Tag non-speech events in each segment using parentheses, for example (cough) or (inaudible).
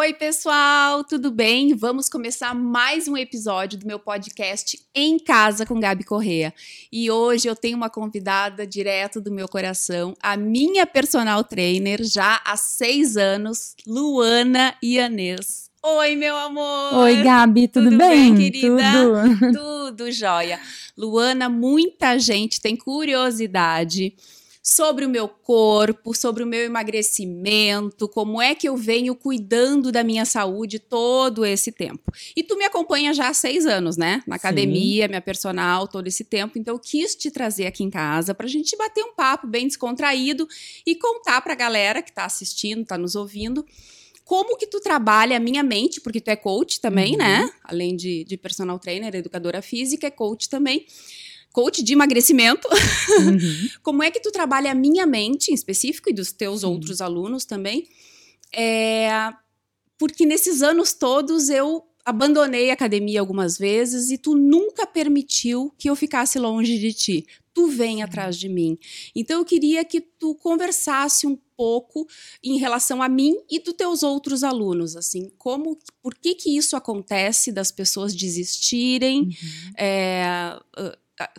Oi, pessoal, tudo bem? Vamos começar mais um episódio do meu podcast Em Casa com Gabi Correa. E hoje eu tenho uma convidada direto do meu coração, a minha personal trainer já há seis anos, Luana Ianês. Oi, meu amor! Oi, Gabi, tudo, tudo bem? bem? querida? Tudo. Tudo jóia. Luana, muita gente tem curiosidade sobre o meu corpo, sobre o meu emagrecimento, como é que eu venho cuidando da minha saúde todo esse tempo. E tu me acompanha já há seis anos, né? Na academia, Sim. minha personal, todo esse tempo. Então eu quis te trazer aqui em casa para a gente bater um papo bem descontraído e contar para a galera que está assistindo, está nos ouvindo como que tu trabalha a minha mente, porque tu é coach também, né? uhum. né? Além de, de personal trainer, educadora física, é coach também coach de emagrecimento. Uhum. (laughs) Como é que tu trabalha a minha mente em específico e dos teus uhum. outros alunos também? É, porque nesses anos todos eu abandonei a academia algumas vezes e tu nunca permitiu que eu ficasse longe de ti. Tu vem atrás de mim. Então eu queria que tu conversasse um pouco em relação a mim e dos teus outros alunos, assim, como, por que que isso acontece das pessoas desistirem? Uhum. É,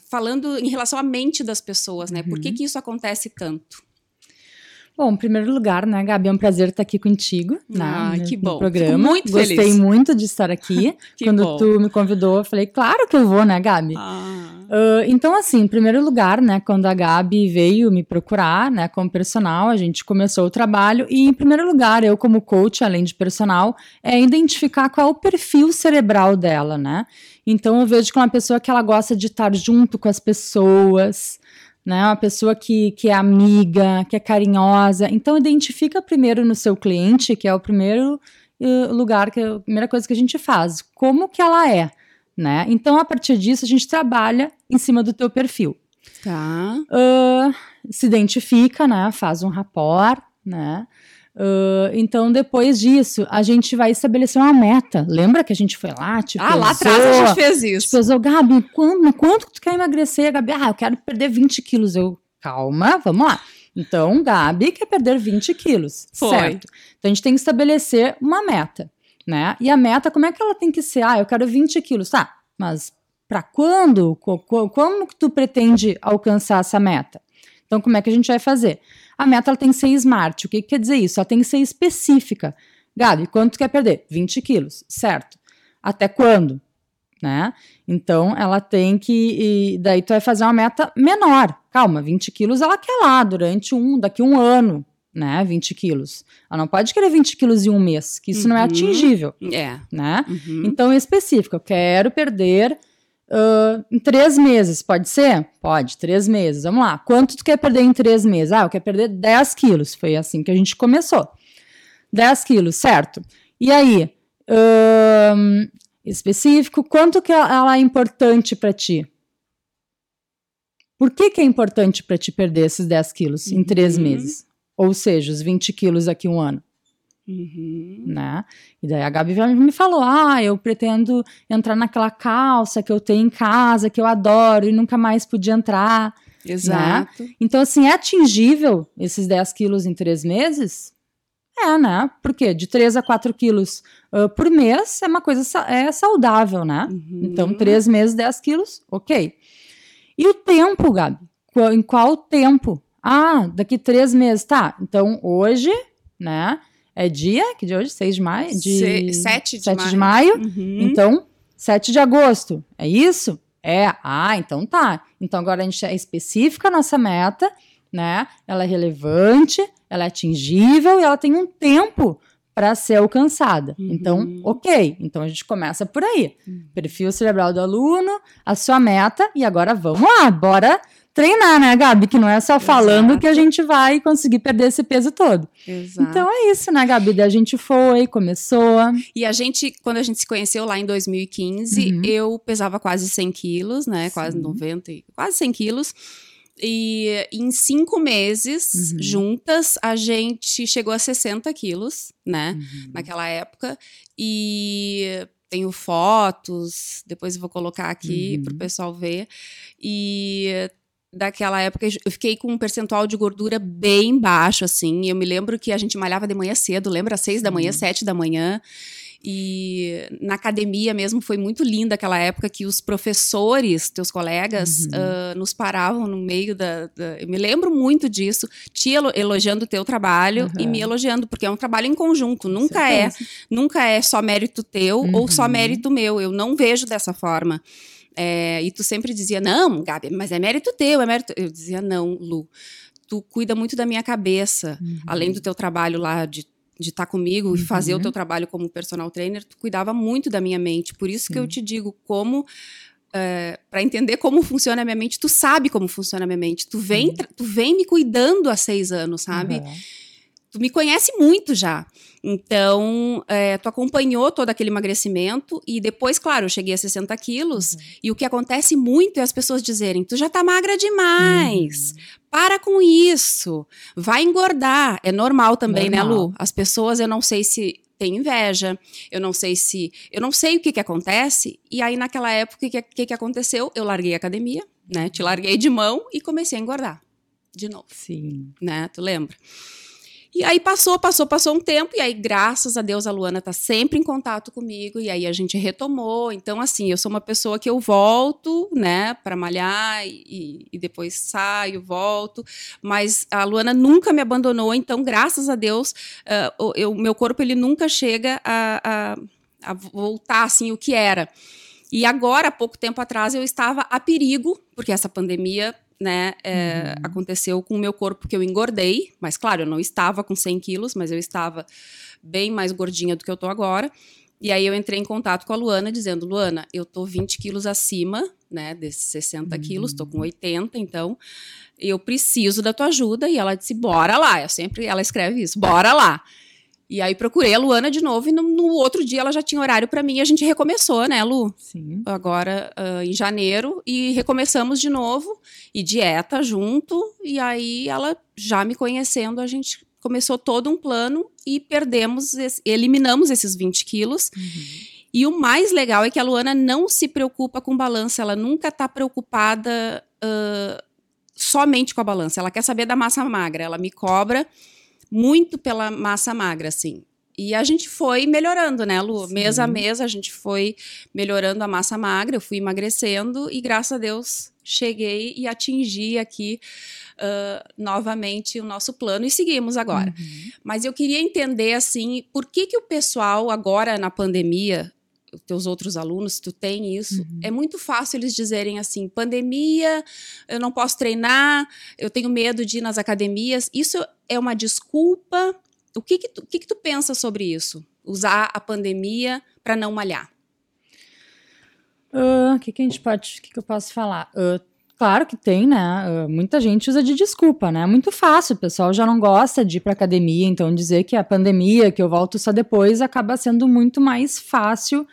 falando em relação à mente das pessoas, né? Uhum. Por que, uhum. que isso acontece tanto? Bom, em primeiro lugar, né, Gabi, é um prazer estar aqui contigo né, ah, no, que bom. no programa. Fico muito Gostei feliz. muito de estar aqui. (laughs) Quando bom. tu me convidou, eu falei, claro que eu vou, né, Gabi? Ah. Uh, então, assim, em primeiro lugar, né, quando a Gabi veio me procurar, né, como personal, a gente começou o trabalho e, em primeiro lugar, eu como coach, além de personal, é identificar qual é o perfil cerebral dela, né? Então, eu vejo que é uma pessoa que ela gosta de estar junto com as pessoas, né? Uma pessoa que, que é amiga, que é carinhosa. Então, identifica primeiro no seu cliente, que é o primeiro uh, lugar, que é a primeira coisa que a gente faz. Como que ela é, né? Então, a partir disso, a gente trabalha em cima do teu perfil. Tá. Uh, se identifica, né? Faz um rapport, né? Uh, então, depois disso, a gente vai estabelecer uma meta. Lembra que a gente foi lá? Tipo, ah, lá atrás a gente fez isso. Tipo, pesou, Gabi, quando, quanto tu quer emagrecer? Gabi, ah, eu quero perder 20 quilos. Eu, calma, vamos lá. Então, Gabi quer perder 20 quilos. Foi. Certo. Então, a gente tem que estabelecer uma meta, né? E a meta, como é que ela tem que ser? Ah, eu quero 20 quilos. Tá, mas para quando? Como que tu pretende alcançar essa meta? Então, como é que a gente vai fazer? A meta ela tem que ser smart. O que, que quer dizer isso? Ela tem que ser específica. Gabi, quanto tu quer perder? 20 quilos, certo. Até quando? Né? Então, ela tem que. daí, tu vai fazer uma meta menor. Calma, 20 quilos ela quer lá durante um, daqui um ano, né? 20 quilos. Ela não pode querer 20 quilos em um mês, que isso uhum. não é uhum. atingível. É. Né? Uhum. Então, é específico. Eu quero perder Uh, em três meses, pode ser? Pode, três meses. Vamos lá. Quanto tu quer perder em três meses? Ah, eu quero perder 10 quilos. Foi assim que a gente começou. 10 quilos, certo. E aí, específico, quanto que ela é importante para ti? Por que, que é importante para te perder esses 10 quilos em três uhum. meses? Ou seja, os 20 quilos aqui um ano. Uhum. Né? E daí a Gabi me falou: Ah, eu pretendo entrar naquela calça que eu tenho em casa, que eu adoro e nunca mais podia entrar. Né? Exato. Né? Então, assim, é atingível esses 10 quilos em três meses? É, né? Porque de 3 a 4 quilos uh, por mês é uma coisa é saudável, né? Uhum. Então, três meses, 10 quilos, ok. E o tempo, Gabi? Em qual tempo? Ah, daqui três meses, tá. Então, hoje, né? É dia? Que dia hoje? 6 de maio? De... 7 de 7 maio. De maio. Uhum. Então, 7 de agosto. É isso? É. Ah, então tá. Então agora a gente é específica a nossa meta, né? Ela é relevante, ela é atingível e ela tem um tempo para ser alcançada. Uhum. Então, ok. Então a gente começa por aí. Uhum. Perfil cerebral do aluno, a sua meta e agora vamos lá, bora treinar, né, Gabi? Que não é só falando Exato. que a gente vai conseguir perder esse peso todo. Exato. Então é isso, né, Gabi? A gente foi, começou. E a gente, quando a gente se conheceu lá em 2015, uhum. eu pesava quase 100 quilos, né? Sim. Quase 90, quase 100 quilos. E em cinco meses uhum. juntas, a gente chegou a 60 quilos, né? Uhum. Naquela época. E tenho fotos, depois eu vou colocar aqui uhum. para o pessoal ver. E daquela época, eu fiquei com um percentual de gordura bem baixo, assim. Eu me lembro que a gente malhava de manhã cedo, lembra? Às seis da manhã, sete da manhã. E na academia mesmo foi muito linda aquela época que os professores, teus colegas, uhum. uh, nos paravam no meio da, da, Eu me lembro muito disso, te elogiando o teu trabalho uhum. e me elogiando, porque é um trabalho em conjunto. Nunca é, nunca é só mérito teu ou só uhum. mérito meu. Eu não vejo dessa forma. É, e tu sempre dizia, não, Gabi, mas é mérito teu, é mérito. Eu dizia, não, Lu. Tu cuida muito da minha cabeça, além uhum. do teu trabalho lá de de estar tá comigo uhum. e fazer o teu trabalho como personal trainer, tu cuidava muito da minha mente. Por isso Sim. que eu te digo como é, para entender como funciona a minha mente, tu sabe como funciona a minha mente. Tu vem, uhum. tu vem me cuidando há seis anos, sabe? Uhum. Tu me conhece muito já. Então, é, tu acompanhou todo aquele emagrecimento e depois, claro, eu cheguei a 60 quilos. Uhum. E o que acontece muito é as pessoas dizerem: tu já tá magra demais. Uhum. Para com isso. Vai engordar. É normal também, normal. né, Lu? As pessoas, eu não sei se tem inveja, eu não sei se. Eu não sei o que, que acontece. E aí, naquela época, o que, que, que aconteceu? Eu larguei a academia, né? Te larguei de mão e comecei a engordar. De novo. Sim. Né? Tu lembra? E aí passou, passou, passou um tempo, e aí, graças a Deus, a Luana tá sempre em contato comigo, e aí a gente retomou. Então, assim, eu sou uma pessoa que eu volto, né, para malhar, e, e, depois saio, volto, mas a Luana nunca me abandonou, então, graças a Deus, uh, o meu corpo ele nunca chega a, a, a voltar assim o que era. E agora, há pouco tempo atrás, eu estava a perigo, porque essa pandemia né, é, uhum. aconteceu com o meu corpo que eu engordei, mas claro, eu não estava com 100 quilos, mas eu estava bem mais gordinha do que eu tô agora. E aí eu entrei em contato com a Luana, dizendo, Luana, eu tô 20 quilos acima, né, desses 60 uhum. quilos, tô com 80, então eu preciso da tua ajuda. E ela disse, bora lá. Eu sempre, ela escreve isso, bora lá. E aí procurei a Luana de novo e no, no outro dia ela já tinha horário para mim e a gente recomeçou, né, Lu? Sim. Agora uh, em janeiro e recomeçamos de novo e dieta junto e aí ela já me conhecendo a gente começou todo um plano e perdemos, eliminamos esses 20 quilos. Uhum. E o mais legal é que a Luana não se preocupa com balança, ela nunca está preocupada uh, somente com a balança, ela quer saber da massa magra, ela me cobra muito pela massa magra, assim. E a gente foi melhorando, né, Lu? Sim. Mês a mês a gente foi melhorando a massa magra, eu fui emagrecendo e graças a Deus cheguei e atingi aqui uh, novamente o nosso plano e seguimos agora. Uhum. Mas eu queria entender, assim, por que que o pessoal agora na pandemia teus outros alunos, tu tem isso, uhum. é muito fácil eles dizerem assim: pandemia, eu não posso treinar, eu tenho medo de ir nas academias. Isso é uma desculpa? O que que tu, o que que tu pensa sobre isso? Usar a pandemia para não malhar? O uh, que, que a gente pode, o que, que eu posso falar? Uh, claro que tem, né? Uh, muita gente usa de desculpa, né? É muito fácil, o pessoal já não gosta de ir para academia, então dizer que a pandemia, que eu volto só depois, acaba sendo muito mais fácil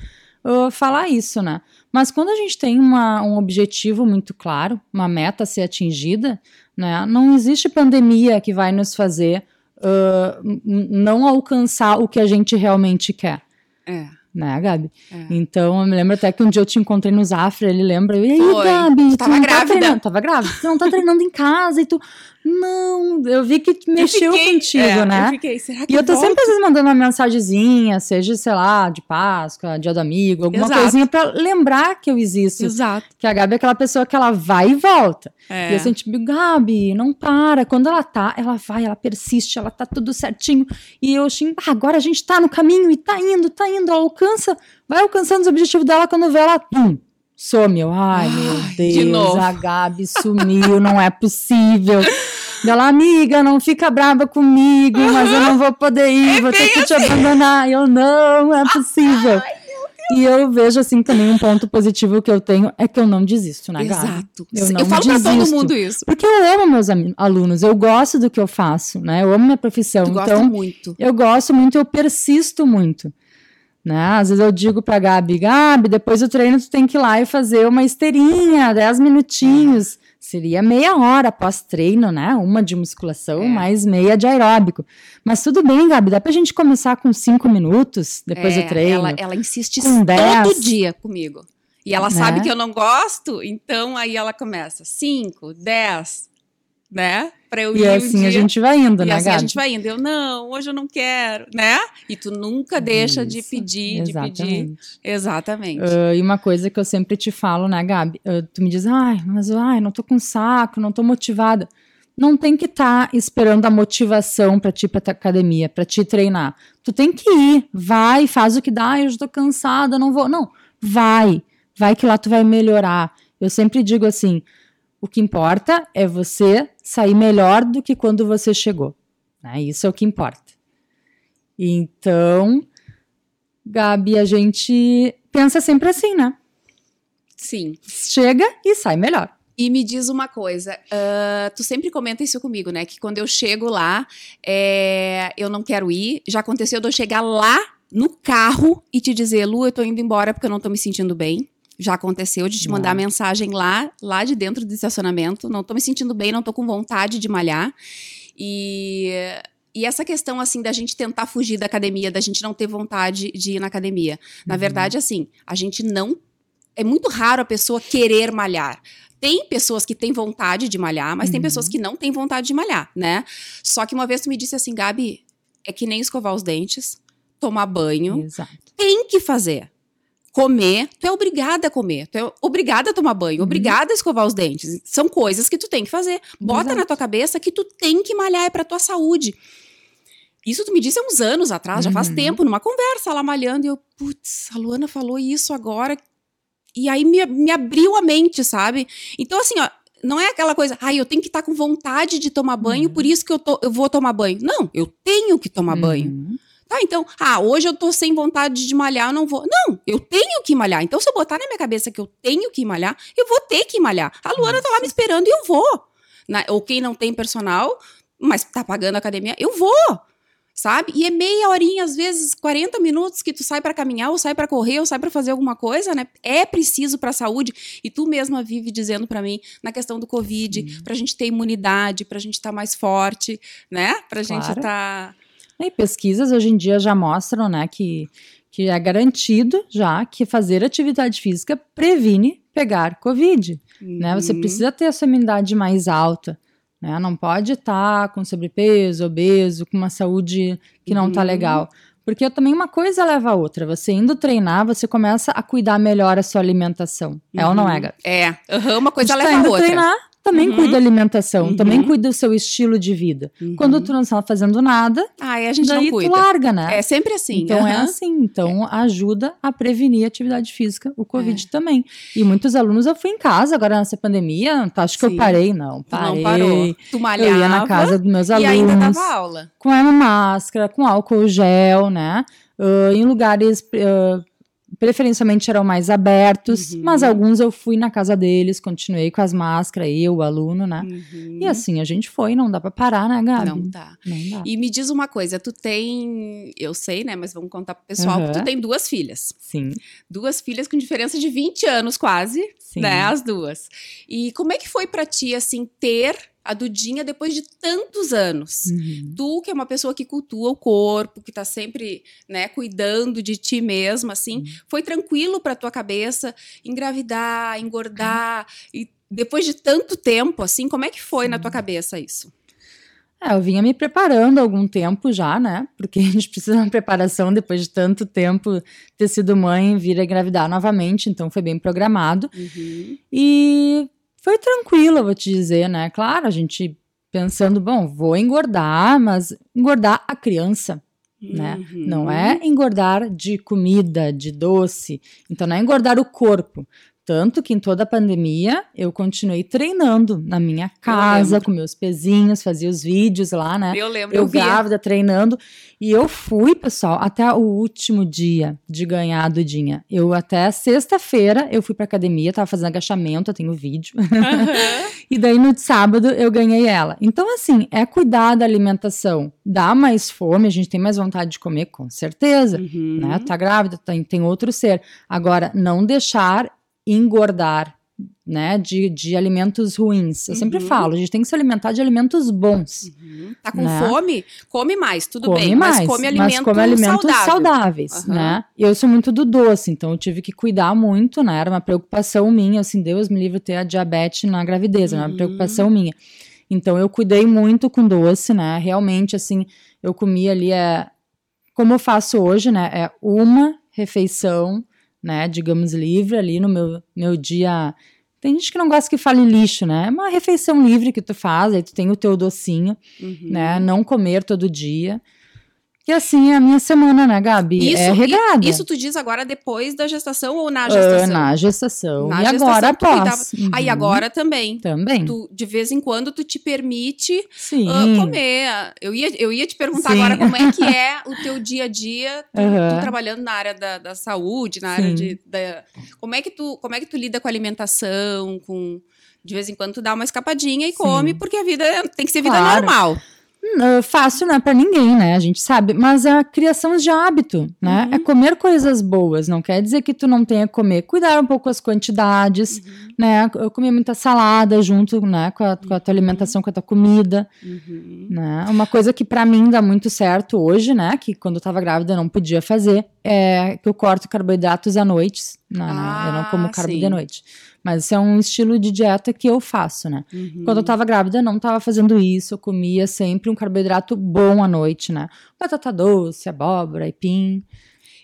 uh, falar isso, né? Mas quando a gente tem uma, um objetivo muito claro, uma meta a ser atingida, né? Não existe pandemia que vai nos fazer uh, não alcançar o que a gente realmente quer. É né, Gabi? É. Então, eu me lembro até que um dia eu te encontrei no Zafra, ele lembra, e aí, Foi. Gabi, tu tava tá grávida. Tá tava grávida, tu não tá treinando em casa, e tu, não, eu vi que mexeu fiquei, contigo, é, né? Eu fiquei, será que E eu tô volto? sempre às vezes mandando uma mensagenzinha, seja, sei lá, de Páscoa, dia do amigo, alguma Exato. coisinha pra lembrar que eu existo. Exato. Que a Gabi é aquela pessoa que ela vai e volta. É. E eu sempre digo, Gabi, não para. Quando ela tá, ela vai, ela persiste, ela tá tudo certinho. E eu achei, ah, agora a gente tá no caminho e tá indo, tá indo, ela alcança, vai alcançando os objetivos dela quando vê ela, pum, some. Eu, ai, meu Deus, a Gabi sumiu, não é possível. (laughs) Ela, amiga, não fica brava comigo, uhum. mas eu não vou poder ir, é vou ter que te assim. abandonar. Eu, não, é (laughs) possível. Ai, e eu vejo, assim, também um ponto positivo que eu tenho é que eu não desisto, né, Gabi? Exato. Eu, não eu falo desisto, pra todo mundo isso. Porque eu amo meus alunos, eu gosto do que eu faço, né? Eu amo minha profissão. Tu então, muito. Eu gosto muito, eu persisto muito. Né? Às vezes eu digo pra Gabi, Gabi, depois do treino tu tem que ir lá e fazer uma esteirinha, 10 minutinhos. Seria meia hora pós-treino, né? Uma de musculação, é. mais meia de aeróbico. Mas tudo bem, Gabi, dá pra gente começar com cinco minutos depois é, do treino? Ela, ela insiste todo dia comigo. E ela né? sabe que eu não gosto, então aí ela começa 5, 10, né? Pra eu e ir assim um dia, a gente vai indo, e né, assim Gabi? a gente vai indo. Eu, não, hoje eu não quero, né? E tu nunca deixa Isso, de pedir, exatamente. de pedir. Exatamente. Uh, e uma coisa que eu sempre te falo, né, Gabi? Uh, tu me diz, ai, mas ai, não tô com saco, não tô motivada. Não tem que estar tá esperando a motivação para ti ir pra academia, para te treinar. Tu tem que ir, vai, faz o que dá, eu estou cansada, não vou. Não, vai, vai que lá tu vai melhorar. Eu sempre digo assim, o que importa é você sair melhor do que quando você chegou. Né? Isso é o que importa. Então, Gabi, a gente pensa sempre assim, né? Sim. Chega e sai melhor. E me diz uma coisa, uh, tu sempre comenta isso comigo, né? Que quando eu chego lá, é, eu não quero ir. Já aconteceu de eu chegar lá no carro e te dizer, Lu, eu tô indo embora porque eu não tô me sentindo bem. Já aconteceu de te mandar mensagem lá, lá de dentro do estacionamento. Não tô me sentindo bem, não tô com vontade de malhar. E, e essa questão, assim, da gente tentar fugir da academia, da gente não ter vontade de ir na academia. Na uhum. verdade, assim, a gente não. É muito raro a pessoa querer malhar. Tem pessoas que têm vontade de malhar, mas uhum. tem pessoas que não têm vontade de malhar, né? Só que uma vez tu me disse assim, Gabi, é que nem escovar os dentes, tomar banho. Exato. Tem que fazer comer, tu é obrigada a comer, tu é obrigada a tomar banho, uhum. obrigada a escovar os dentes. São coisas que tu tem que fazer. Bota Exato. na tua cabeça que tu tem que malhar, é pra tua saúde. Isso tu me disse há uns anos atrás, já faz uhum. tempo, numa conversa lá malhando, e eu, putz, a Luana falou isso agora. E aí me, me abriu a mente, sabe? Então, assim, ó, não é aquela coisa, ai, ah, eu tenho que estar tá com vontade de tomar banho, uhum. por isso que eu, tô, eu vou tomar banho. Não, eu tenho que tomar banho. Tá, então, ah, hoje eu tô sem vontade de malhar, eu não vou. Não, eu tenho que malhar. Então, se eu botar na minha cabeça que eu tenho que malhar, eu vou ter que malhar. A Luana tá lá me esperando e eu vou. Na, ou quem não tem personal, mas tá pagando a academia, eu vou. Sabe? E é meia horinha, às vezes 40 minutos que tu sai para caminhar, ou sai para correr, ou sai para fazer alguma coisa, né? É preciso para saúde. E tu mesma vive dizendo para mim na questão do Covid, Sim. pra gente ter imunidade, pra gente estar tá mais forte, né? Pra claro. gente estar. Tá e pesquisas hoje em dia já mostram, né, que, que é garantido já que fazer atividade física previne pegar Covid. Uhum. Né? Você uhum. precisa ter a sua imunidade mais alta. Né? Não pode estar tá com sobrepeso, obeso, com uma saúde que não está uhum. legal. Porque também uma coisa leva a outra. Você indo treinar, você começa a cuidar melhor a sua alimentação. Uhum. É ou não é, uhum. Gabi? É. Uhum, uma coisa leva tá a outra. treinar, também uhum. cuida da alimentação, uhum. também cuida do seu estilo de vida. Uhum. Quando tu não está fazendo nada, Ai, a gente daí não cuida. tu larga, né? É sempre assim. Então é assim. Então é. ajuda a prevenir a atividade física, o Covid é. também. E muitos alunos eu fui em casa agora nessa pandemia, tá, acho que Sim. eu parei, não. Parei. Não parou. Tu malhava, eu ia na casa dos meus alunos. E ainda dava aula. Com a máscara, com álcool gel, né? Uh, em lugares uh, preferencialmente eram mais abertos, uhum. mas alguns eu fui na casa deles, continuei com as máscaras, eu, o aluno, né? Uhum. E assim a gente foi, não dá para parar, né, Gabi? Não dá. não dá. E me diz uma coisa, tu tem, eu sei, né, mas vamos contar pro pessoal, uhum. tu tem duas filhas. Sim. Duas filhas com diferença de 20 anos quase, Sim. né, as duas. E como é que foi para ti assim ter a Dudinha depois de tantos anos. Uhum. Tu, que é uma pessoa que cultua o corpo, que tá sempre, né, cuidando de ti mesma, assim, uhum. foi tranquilo pra tua cabeça engravidar, engordar, uhum. e depois de tanto tempo, assim, como é que foi na tua cabeça isso? É, eu vinha me preparando há algum tempo já, né? Porque (laughs) a gente precisa de uma preparação depois de tanto tempo ter sido mãe, vir a engravidar novamente, então foi bem programado. Uhum. E foi tranquilo, vou te dizer, né? Claro, a gente pensando, bom, vou engordar, mas engordar a criança, né? Uhum. Não é engordar de comida, de doce. Então não é engordar o corpo. Tanto que em toda a pandemia eu continuei treinando na minha casa, com meus pezinhos, fazia os vídeos lá, né? Eu lembro. Eu, eu grávida, treinando. E eu fui, pessoal, até o último dia de ganhar a Dudinha. Eu até sexta-feira eu fui pra academia, tava fazendo agachamento, eu tenho vídeo. Uhum. (laughs) e daí no sábado eu ganhei ela. Então, assim, é cuidar da alimentação. Dá mais fome, a gente tem mais vontade de comer, com certeza. Uhum. Né? Tá grávida, tem, tem outro ser. Agora, não deixar engordar né, de, de alimentos ruins. Eu uhum. sempre falo, a gente tem que se alimentar de alimentos bons. Uhum. Tá com né? fome? Come mais, tudo come bem. Mais, mas come alimentos, mas come alimentos saudáveis, uhum. né? Eu sou muito do doce, então eu tive que cuidar muito, né? Era uma preocupação minha, assim, Deus me livre ter a diabetes na gravidez, era uma preocupação minha. Então eu cuidei muito com doce, né? Realmente, assim, eu comia ali, é, como eu faço hoje, né? É uma refeição, né? Digamos, livre ali no meu, meu dia tem gente que não gosta que fale lixo, né? É uma refeição livre que tu faz, aí tu tem o teu docinho, uhum. né? Não comer todo dia. E assim é a minha semana, né, Gabi? Isso, é regrada. Isso tu diz agora depois da gestação ou na gestação? Uh, na gestação. Na e gestação, agora após. Uhum. Aí agora também. Também. Tu, de vez em quando tu te permite uh, comer. Eu ia, eu ia te perguntar Sim. agora como é que (laughs) é o teu dia a dia, tu, uhum. tu trabalhando na área da, da saúde, na Sim. área de. Da, como, é que tu, como é que tu lida com a alimentação, com. De vez em quando tu dá uma escapadinha e Sim. come, porque a vida tem que ser vida claro. normal. Uh, fácil não é para ninguém, né? A gente sabe, mas a criação de hábito, né? Uhum. É comer coisas boas, não quer dizer que tu não tenha que comer. Cuidar um pouco as quantidades, uhum. né? Eu comia muita salada junto, né, com a, com a tua alimentação, com a tua comida, uhum. né? Uma coisa que para mim dá muito certo hoje, né, que quando eu tava grávida eu não podia fazer, é que eu corto carboidratos à noite, né? Ah, eu não como ah, carbo sim. de noite. Mas isso é um estilo de dieta que eu faço, né? Uhum. Quando eu tava grávida, eu não tava fazendo isso. Eu comia sempre um carboidrato bom à noite, né? Batata doce, abóbora, aipim.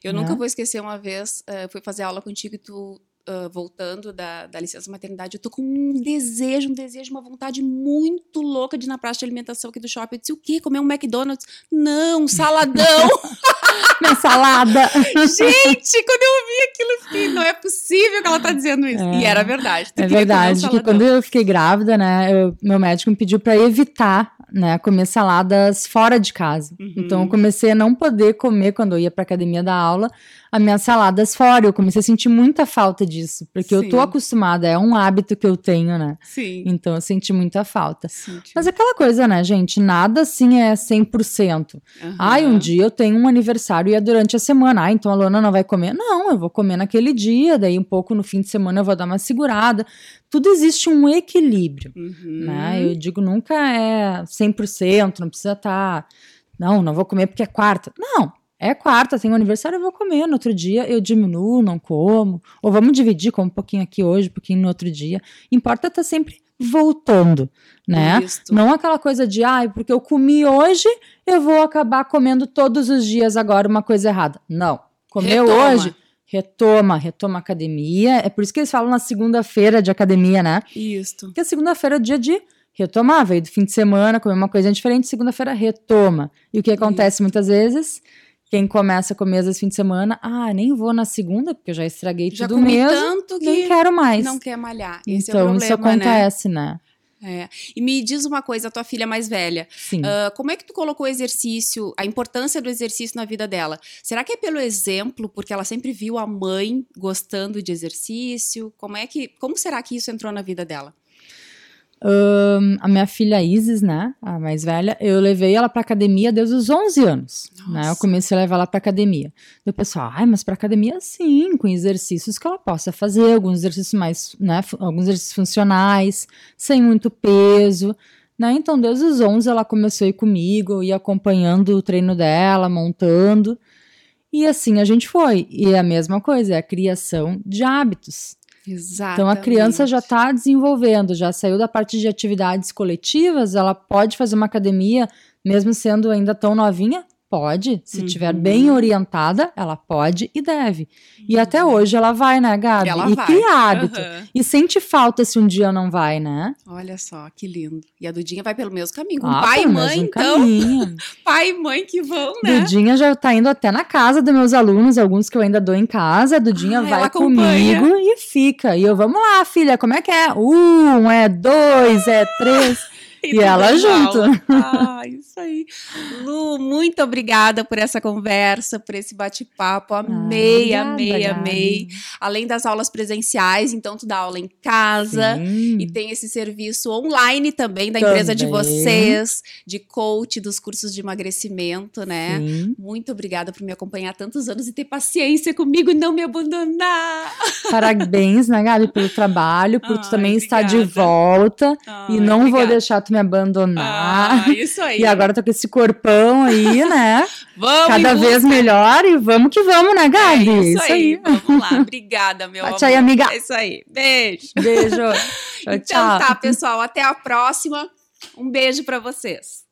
Eu né? nunca vou esquecer uma vez, uh, fui fazer aula contigo e tu Uh, voltando da, da licença maternidade, eu tô com um desejo, um desejo, uma vontade muito louca de ir na praça de alimentação aqui do shopping. Eu disse, o quê? Comer um McDonald's? Não, um saladão! (laughs) Minha salada! Gente, quando eu vi aquilo, eu fiquei, não é possível que ela tá dizendo isso. É, e era verdade. É verdade, que quando eu fiquei grávida, né, eu, meu médico me pediu para evitar né, comer saladas fora de casa. Uhum. Então eu comecei a não poder comer quando eu ia para academia da aula as minhas saladas fora. Eu comecei a sentir muita falta disso, porque Sim. eu tô acostumada, é um hábito que eu tenho, né? Sim. Então eu senti muita falta. Mas aquela coisa, né, gente, nada assim é 100%. Uhum. Ai, um dia eu tenho um aniversário e é durante a semana. Ah, então a Lona não vai comer? Não, eu vou comer naquele dia, daí um pouco no fim de semana eu vou dar uma segurada. Tudo existe um equilíbrio, uhum. né? Eu digo, nunca é 100%, não precisa estar... Tá, não, não vou comer porque é quarta. Não, é quarta, tem um aniversário, eu vou comer. No outro dia eu diminuo, não como. Ou vamos dividir, como um pouquinho aqui hoje, um pouquinho no outro dia. Importa estar tá sempre voltando, né? Não aquela coisa de, ah, porque eu comi hoje, eu vou acabar comendo todos os dias agora uma coisa errada. Não. Comeu retoma. hoje, retoma, retoma a academia. É por isso que eles falam na segunda-feira de academia, né? Isso. Porque a segunda-feira é o dia de retomar, veio do fim de semana, comer uma coisa diferente, segunda-feira retoma. E o que acontece Isso. muitas vezes? Quem começa a comer às vezes fim de semana, ah, nem vou na segunda, porque eu já estraguei já tudo mesmo. tanto que nem quero mais. Não quer malhar. Esse então, é o problema, isso né? acontece, né? né? É. E me diz uma coisa, a tua filha mais velha. Uh, como é que tu colocou o exercício, a importância do exercício na vida dela? Será que é pelo exemplo, porque ela sempre viu a mãe gostando de exercício? Como é que, como será que isso entrou na vida dela? Um, a minha filha Isis, né, a mais velha, eu levei ela para academia desde os 11 anos, né, eu comecei a levar ela para academia. E o pessoal, ai, mas para academia sim, com exercícios que ela possa fazer, alguns exercícios mais, né, alguns exercícios funcionais, sem muito peso, né, então desde os 11 ela começou a ir comigo, eu ia acompanhando o treino dela, montando, e assim a gente foi. E é a mesma coisa, é a criação de hábitos. Exatamente. Então a criança já está desenvolvendo, já saiu da parte de atividades coletivas, ela pode fazer uma academia, mesmo sendo ainda tão novinha, Pode, se uhum. tiver bem orientada, ela pode e deve. E até uhum. hoje ela vai, né, Gabi? Ela e vai. cria hábito. Uhum. E sente falta se um dia não vai, né? Olha só, que lindo. E a Dudinha vai pelo mesmo caminho. Ah, pai e mãe, então. Caminho. (laughs) pai e mãe que vão, né? Dudinha já tá indo até na casa dos meus alunos, alguns que eu ainda dou em casa. A Dudinha ah, vai comigo e fica. E eu, vamos lá, filha, como é que é? Um, é dois, é três. E, (laughs) e ela junto. Ah, isso aí. Lu, muito obrigada por essa conversa, por esse bate-papo. Amei, ah, amei, amei. Além das aulas presenciais, então tu dá aula em casa Sim. e tem esse serviço online também da também. empresa de vocês, de coach dos cursos de emagrecimento, né? Sim. Muito obrigada por me acompanhar tantos anos e ter paciência comigo e não me abandonar. (laughs) Parabéns, né, Gabi, pelo trabalho, por Ai, tu também obrigada. estar de volta Ai, e não obrigada. vou deixar tu me abandonar. Ah, isso aí. (laughs) E agora tô com esse corpão aí, né? (laughs) vamos, Cada vez melhor e vamos que vamos, né, Gabi? É isso, isso aí. aí. Vamos lá. (laughs) Obrigada, meu Bate amor. amiga. É isso aí. Beijo. Beijo. tchau, então tchau. tá, pessoal. Até a próxima. Um beijo para vocês.